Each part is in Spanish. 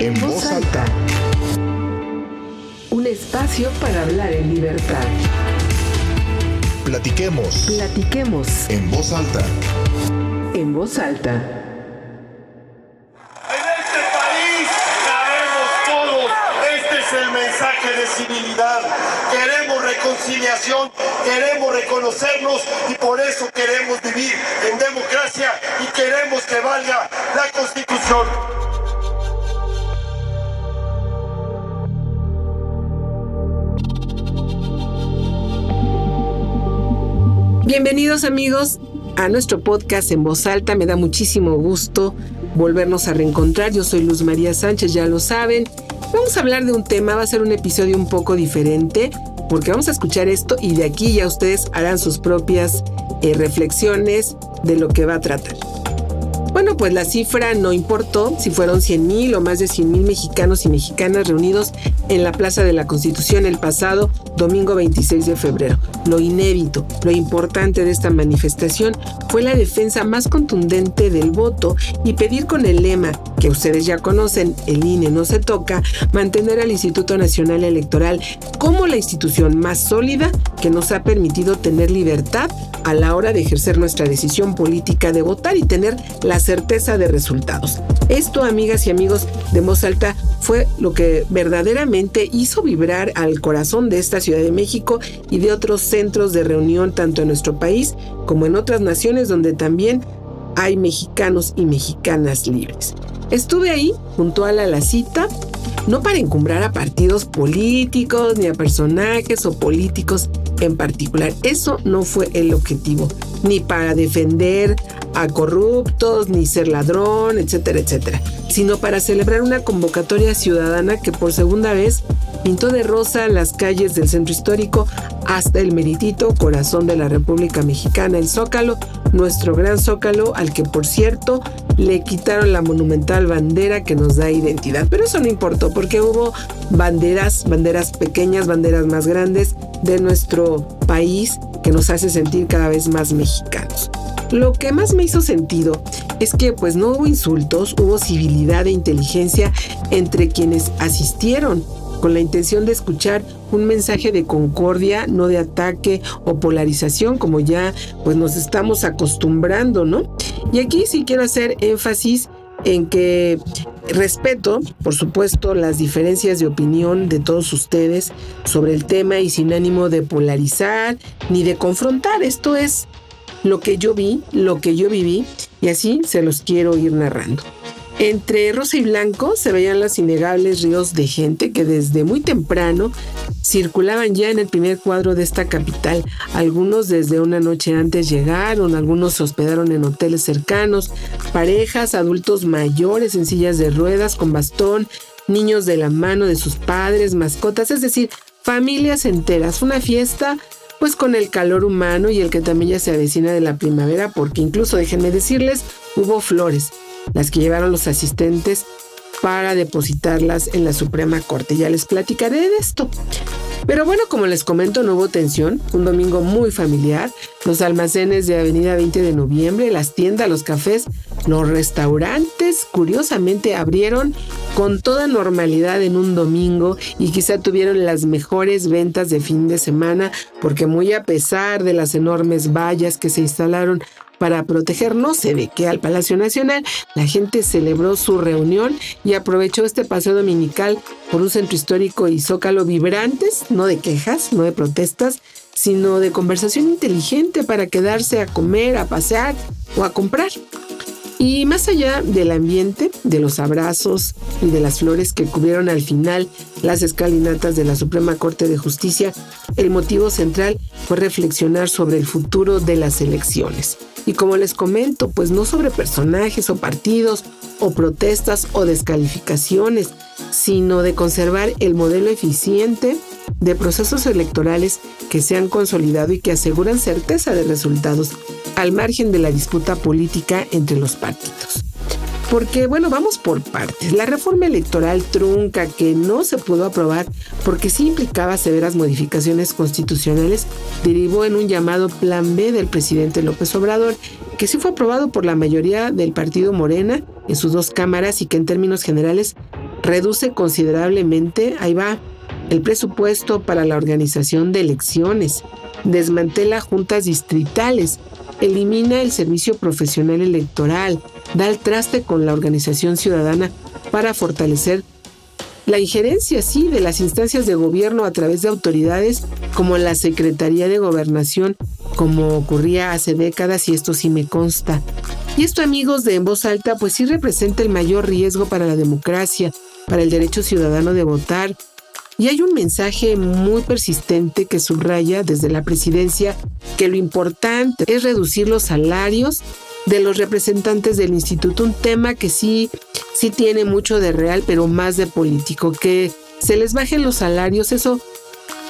En voz alta. Un espacio para hablar en libertad. Platiquemos. Platiquemos En voz alta. en voz alta. En este país cabemos todos. Este es el mensaje de civilidad. Queremos reconciliación, queremos reconocernos y por eso queremos vivir en democracia y queremos que valga la constitución. Bienvenidos amigos a nuestro podcast en voz alta. Me da muchísimo gusto volvernos a reencontrar. Yo soy Luz María Sánchez, ya lo saben. Vamos a hablar de un tema, va a ser un episodio un poco diferente porque vamos a escuchar esto y de aquí ya ustedes harán sus propias eh, reflexiones de lo que va a tratar. Bueno, pues la cifra no importó si fueron 100 mil o más de 100 mil mexicanos y mexicanas reunidos en la Plaza de la Constitución el pasado domingo 26 de febrero. Lo inédito, lo importante de esta manifestación fue la defensa más contundente del voto y pedir con el lema que ustedes ya conocen, el INE no se toca, mantener al Instituto Nacional Electoral como la institución más sólida que nos ha permitido tener libertad a la hora de ejercer nuestra decisión política de votar y tener la certeza de resultados. Esto, amigas y amigos de Voz Alta, fue lo que verdaderamente hizo vibrar al corazón de esta Ciudad de México y de otros centros de reunión tanto en nuestro país como en otras naciones donde también hay mexicanos y mexicanas libres. Estuve ahí, puntual a la cita, no para encumbrar a partidos políticos ni a personajes o políticos en particular. Eso no fue el objetivo, ni para defender a corruptos, ni ser ladrón, etcétera, etcétera, sino para celebrar una convocatoria ciudadana que por segunda vez pintó de rosa las calles del centro histórico hasta el meritito corazón de la República Mexicana, el Zócalo, nuestro gran Zócalo, al que por cierto le quitaron la monumental bandera que nos da identidad. Pero eso no importó porque hubo banderas, banderas pequeñas, banderas más grandes de nuestro país que nos hace sentir cada vez más mexicanos. Lo que más me hizo sentido es que pues no hubo insultos, hubo civilidad e inteligencia entre quienes asistieron con la intención de escuchar un mensaje de concordia, no de ataque o polarización, como ya pues nos estamos acostumbrando, ¿no? Y aquí sí quiero hacer énfasis en que respeto, por supuesto, las diferencias de opinión de todos ustedes sobre el tema y sin ánimo de polarizar ni de confrontar. Esto es lo que yo vi, lo que yo viví, y así se los quiero ir narrando. Entre rosa y blanco se veían los innegables ríos de gente que desde muy temprano circulaban ya en el primer cuadro de esta capital. Algunos desde una noche antes llegaron, algunos se hospedaron en hoteles cercanos, parejas, adultos mayores en sillas de ruedas con bastón, niños de la mano de sus padres, mascotas, es decir, familias enteras. Una fiesta pues con el calor humano y el que también ya se avecina de la primavera, porque incluso déjenme decirles, hubo flores las que llevaron los asistentes para depositarlas en la Suprema Corte. Ya les platicaré de esto. Pero bueno, como les comento, no hubo tensión, un domingo muy familiar, los almacenes de Avenida 20 de Noviembre, las tiendas, los cafés, los restaurantes, curiosamente abrieron con toda normalidad en un domingo y quizá tuvieron las mejores ventas de fin de semana, porque muy a pesar de las enormes vallas que se instalaron para proteger no sé de qué al Palacio Nacional, la gente celebró su reunión y aprovechó este paseo dominical por un centro histórico y zócalo vibrantes, no de quejas, no de protestas, sino de conversación inteligente para quedarse a comer, a pasear o a comprar. Y más allá del ambiente, de los abrazos y de las flores que cubrieron al final las escalinatas de la Suprema Corte de Justicia, el motivo central fue reflexionar sobre el futuro de las elecciones. Y como les comento, pues no sobre personajes o partidos o protestas o descalificaciones, sino de conservar el modelo eficiente de procesos electorales que se han consolidado y que aseguran certeza de resultados al margen de la disputa política entre los partidos. Porque, bueno, vamos por partes. La reforma electoral trunca que no se pudo aprobar porque sí implicaba severas modificaciones constitucionales derivó en un llamado Plan B del presidente López Obrador, que sí fue aprobado por la mayoría del partido Morena en sus dos cámaras y que en términos generales reduce considerablemente, ahí va, el presupuesto para la organización de elecciones, desmantela juntas distritales, elimina el servicio profesional electoral, da el traste con la organización ciudadana para fortalecer la injerencia, sí, de las instancias de gobierno a través de autoridades como la Secretaría de Gobernación, como ocurría hace décadas y esto sí me consta. Y esto, amigos de En Voz Alta, pues sí representa el mayor riesgo para la democracia, para el derecho ciudadano de votar. Y hay un mensaje muy persistente que subraya desde la presidencia que lo importante es reducir los salarios de los representantes del instituto, un tema que sí, sí tiene mucho de real, pero más de político, que se les bajen los salarios, eso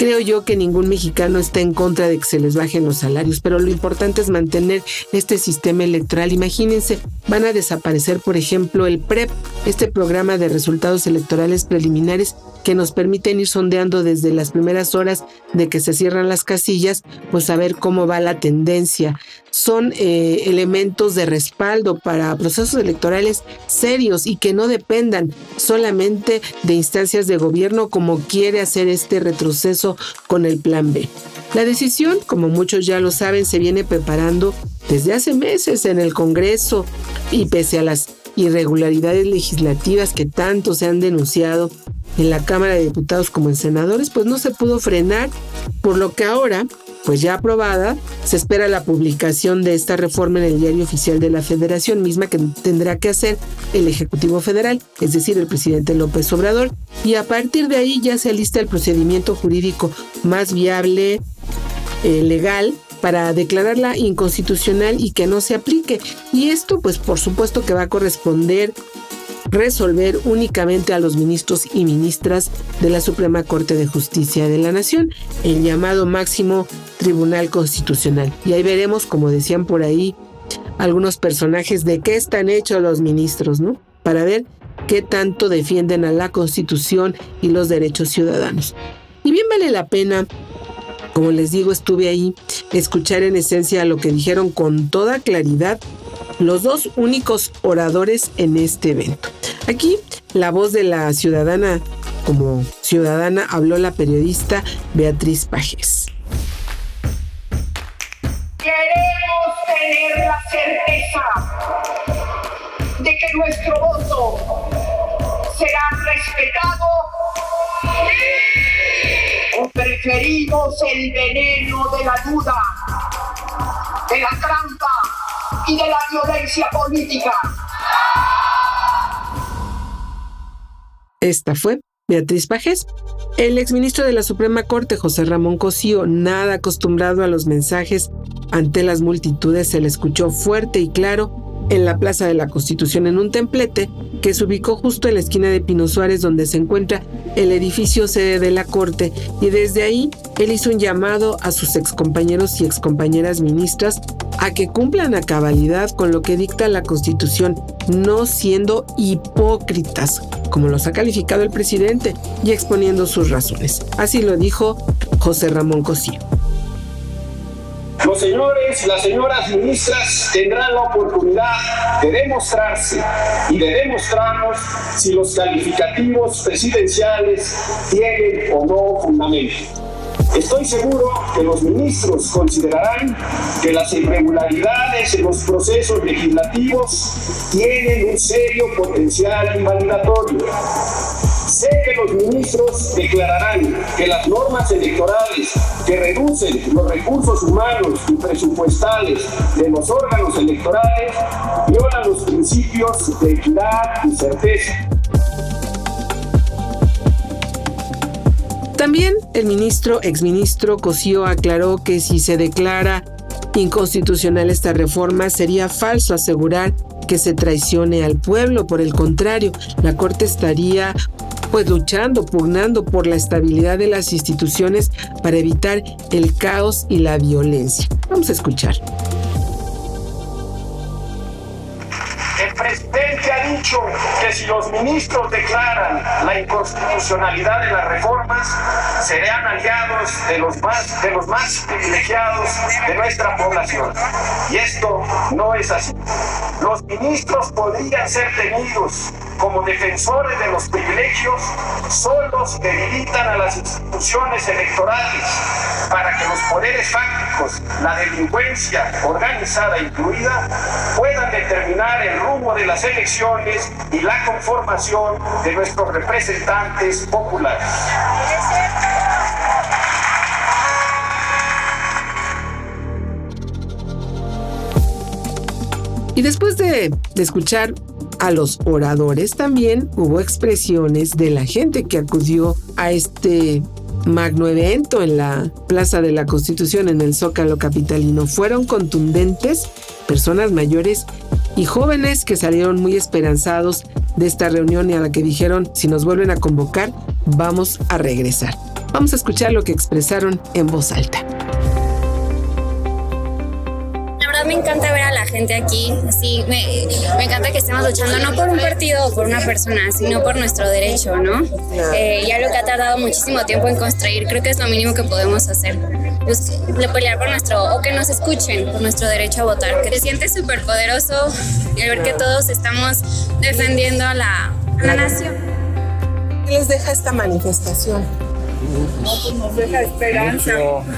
Creo yo que ningún mexicano está en contra de que se les bajen los salarios, pero lo importante es mantener este sistema electoral. Imagínense, van a desaparecer, por ejemplo, el PREP, este programa de resultados electorales preliminares que nos permiten ir sondeando desde las primeras horas de que se cierran las casillas, pues saber cómo va la tendencia. Son eh, elementos de respaldo para procesos electorales serios y que no dependan solamente de instancias de gobierno como quiere hacer este retroceso con el plan B. La decisión, como muchos ya lo saben, se viene preparando desde hace meses en el Congreso y pese a las irregularidades legislativas que tanto se han denunciado en la Cámara de Diputados como en senadores, pues no se pudo frenar, por lo que ahora, pues ya aprobada, se espera la publicación de esta reforma en el diario oficial de la Federación, misma que tendrá que hacer el Ejecutivo Federal, es decir, el presidente López Obrador, y a partir de ahí ya se alista el procedimiento jurídico más viable, eh, legal, para declararla inconstitucional y que no se aplique. Y esto, pues por supuesto que va a corresponder resolver únicamente a los ministros y ministras de la Suprema Corte de Justicia de la Nación, el llamado máximo Tribunal Constitucional. Y ahí veremos, como decían por ahí algunos personajes, de qué están hechos los ministros, ¿no? Para ver qué tanto defienden a la Constitución y los derechos ciudadanos. Y bien vale la pena como les digo, estuve ahí, escuchar en esencia lo que dijeron con toda claridad los dos únicos oradores en este evento. Aquí la voz de la ciudadana, como ciudadana, habló la periodista Beatriz Pajes. Queremos tener la certeza de que nuestro voto será respetado o preferimos el veneno de la duda, de la trampa y de la violencia política. Esta fue Beatriz Pajes. El exministro de la Suprema Corte, José Ramón Cosío, nada acostumbrado a los mensajes ante las multitudes, se le escuchó fuerte y claro en la Plaza de la Constitución en un templete que se ubicó justo en la esquina de Pino Suárez donde se encuentra el edificio sede de la Corte y desde ahí él hizo un llamado a sus excompañeros y excompañeras ministras a que cumplan a cabalidad con lo que dicta la Constitución, no siendo hipócritas, como los ha calificado el presidente, y exponiendo sus razones. Así lo dijo José Ramón Cosío. Los señores las señoras ministras tendrán la oportunidad de demostrarse y de demostrarnos si los calificativos presidenciales tienen o no fundamento. Estoy seguro que los ministros considerarán que las irregularidades en los procesos legislativos tienen un serio potencial invalidatorio. Sé que los ministros declararán que las normas electorales que reducen los recursos humanos y presupuestales de los órganos electorales violan los principios de equidad y certeza. También el ministro, exministro Cosío aclaró que si se declara inconstitucional esta reforma sería falso asegurar que se traicione al pueblo. Por el contrario, la Corte estaría pues luchando, pugnando por la estabilidad de las instituciones para evitar el caos y la violencia. Vamos a escuchar. que si los ministros declaran la inconstitucionalidad de las reformas, serán aliados de los más, de los más privilegiados de nuestra población. Y esto no es así. Los ministros podrían ser tenidos como defensores de los privilegios, son los que a las instituciones electorales para que los poderes fácticos, la delincuencia organizada incluida, puedan determinar el rumbo de las elecciones y la conformación de nuestros representantes populares. Y después de, escuchar a los oradores, también hubo expresiones de la gente que acudió a este magno evento en la Plaza de la Constitución en el Zócalo Capitalino. Fueron contundentes, personas mayores y jóvenes que salieron muy esperanzados de esta reunión y a la que dijeron, si nos vuelven a convocar, vamos a regresar. Vamos a escuchar lo que expresaron en voz alta me encanta ver a la gente aquí, así, me, encanta que estemos luchando no por un partido o por una persona, sino por nuestro derecho, ¿no? Eh, y algo que ha tardado muchísimo tiempo en construir, creo que es lo mínimo que podemos hacer. Pues, pelear por nuestro, o que nos escuchen por nuestro derecho a votar, que te sientes súper poderoso y ver que todos estamos defendiendo a la, la nación. ¿Qué les deja esta manifestación? No, pues nos deja esperanza,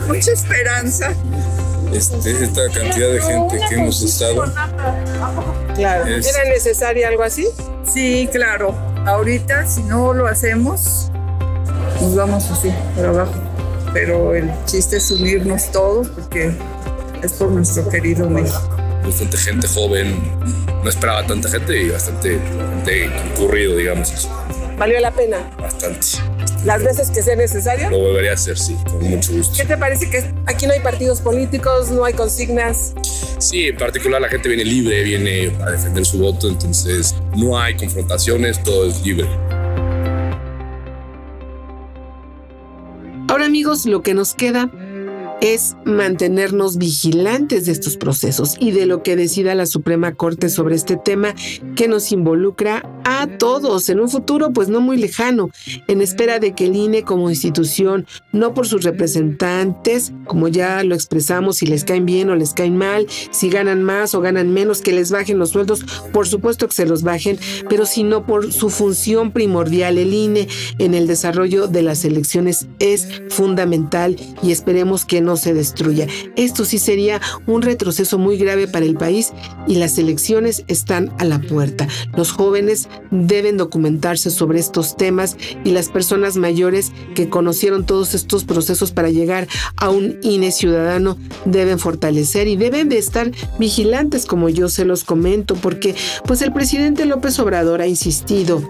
mucha esperanza este, esta cantidad de gente que hemos estado. Claro. ¿Era necesario algo así? Sí, claro. Ahorita, si no lo hacemos, nos vamos así, por abajo. Pero el chiste es unirnos todos porque es por nuestro querido México. Bastante gente joven, no esperaba tanta gente y bastante gente concurrido, digamos. ¿Valió la pena? Bastante las veces que sea necesario? Lo volvería a hacer, sí, con mucho gusto. ¿Qué te parece que aquí no hay partidos políticos, no hay consignas? Sí, en particular la gente viene libre, viene a defender su voto, entonces no hay confrontaciones, todo es libre. Ahora amigos, lo que nos queda es mantenernos vigilantes de estos procesos y de lo que decida la Suprema Corte sobre este tema que nos involucra a todos en un futuro pues no muy lejano, en espera de que el INE como institución, no por sus representantes, como ya lo expresamos, si les caen bien o les caen mal, si ganan más o ganan menos, que les bajen los sueldos, por supuesto que se los bajen, pero sino por su función primordial, el INE en el desarrollo de las elecciones es fundamental y esperemos que no se destruya. Esto sí sería un retroceso muy grave para el país y las elecciones están a la puerta. Los jóvenes deben documentarse sobre estos temas y las personas mayores que conocieron todos estos procesos para llegar a un INE ciudadano deben fortalecer y deben de estar vigilantes como yo se los comento porque pues el presidente López Obrador ha insistido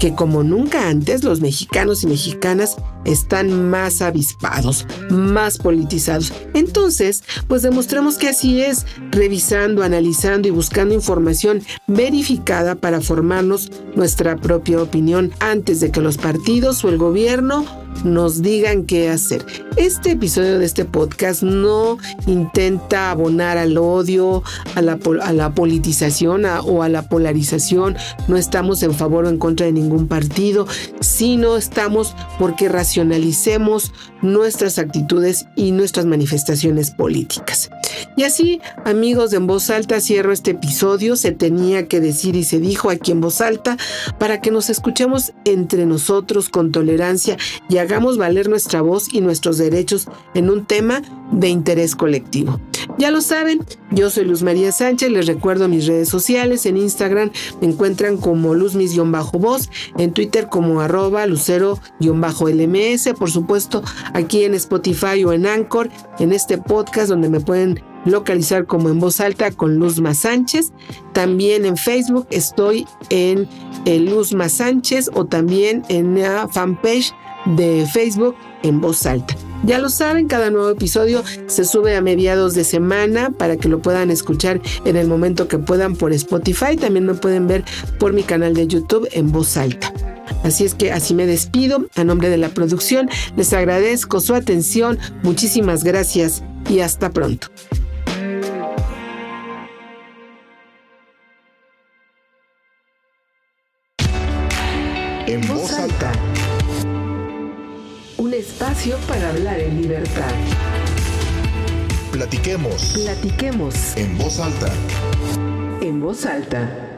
que como nunca antes los mexicanos y mexicanas están más avispados, más politizados. Entonces, pues demostramos que así es, revisando, analizando y buscando información verificada para formarnos nuestra propia opinión antes de que los partidos o el gobierno nos digan qué hacer. Este episodio de este podcast no intenta abonar al odio, a la, a la politización o a la polarización. No estamos en favor o en contra de ningún partido, sino estamos porque racionalicemos nuestras actitudes y nuestras manifestaciones políticas. Y así, amigos En Voz Alta, cierro este episodio. Se tenía que decir y se dijo aquí en Voz Alta para que nos escuchemos entre nosotros con tolerancia y hagamos valer nuestra voz y nuestros derechos en un tema de interés colectivo. Ya lo saben, yo soy Luz María Sánchez, les recuerdo mis redes sociales, en Instagram me encuentran como luzmis-voz, en Twitter como arroba lucero-lms, por supuesto aquí en Spotify o en Anchor, en este podcast donde me pueden localizar como en voz alta con Luzma Sánchez. También en Facebook estoy en Luzma Sánchez o también en la fanpage de Facebook en voz alta. Ya lo saben, cada nuevo episodio se sube a mediados de semana para que lo puedan escuchar en el momento que puedan por Spotify. También me pueden ver por mi canal de YouTube en voz alta. Así es que así me despido a nombre de la producción. Les agradezco su atención. Muchísimas gracias y hasta pronto. En voz alta espacio para hablar en libertad. Platiquemos. Platiquemos. En voz alta. En voz alta.